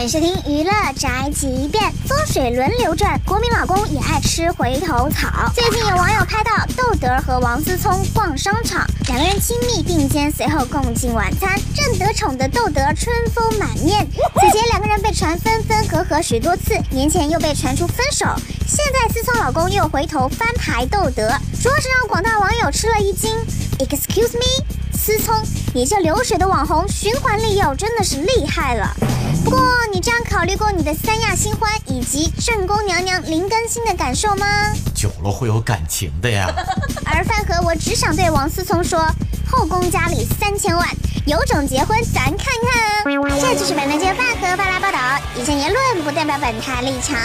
欢迎收听娱乐宅急便，风水轮流转，国民老公也爱吃回头草。最近有网友拍到窦德和王思聪逛商场，两个人亲密并肩，随后共进晚餐。正得宠的窦德春风满面，此前两个人被传分分合合许多次，年前又被传出分手，现在思聪老公又回头翻牌窦德，着实让广大网友吃了一惊。Excuse me，思聪，你这流水的网红循环利用真的是厉害了。不过，你这样考虑过你的三亚新欢以及正宫娘娘林更新的感受吗？久了会有感情的呀。而饭盒，我只想对王思聪说：后宫佳丽三千万，有种结婚咱看看。这就是本台饭盒发来报道，以上言论不代表本台立场。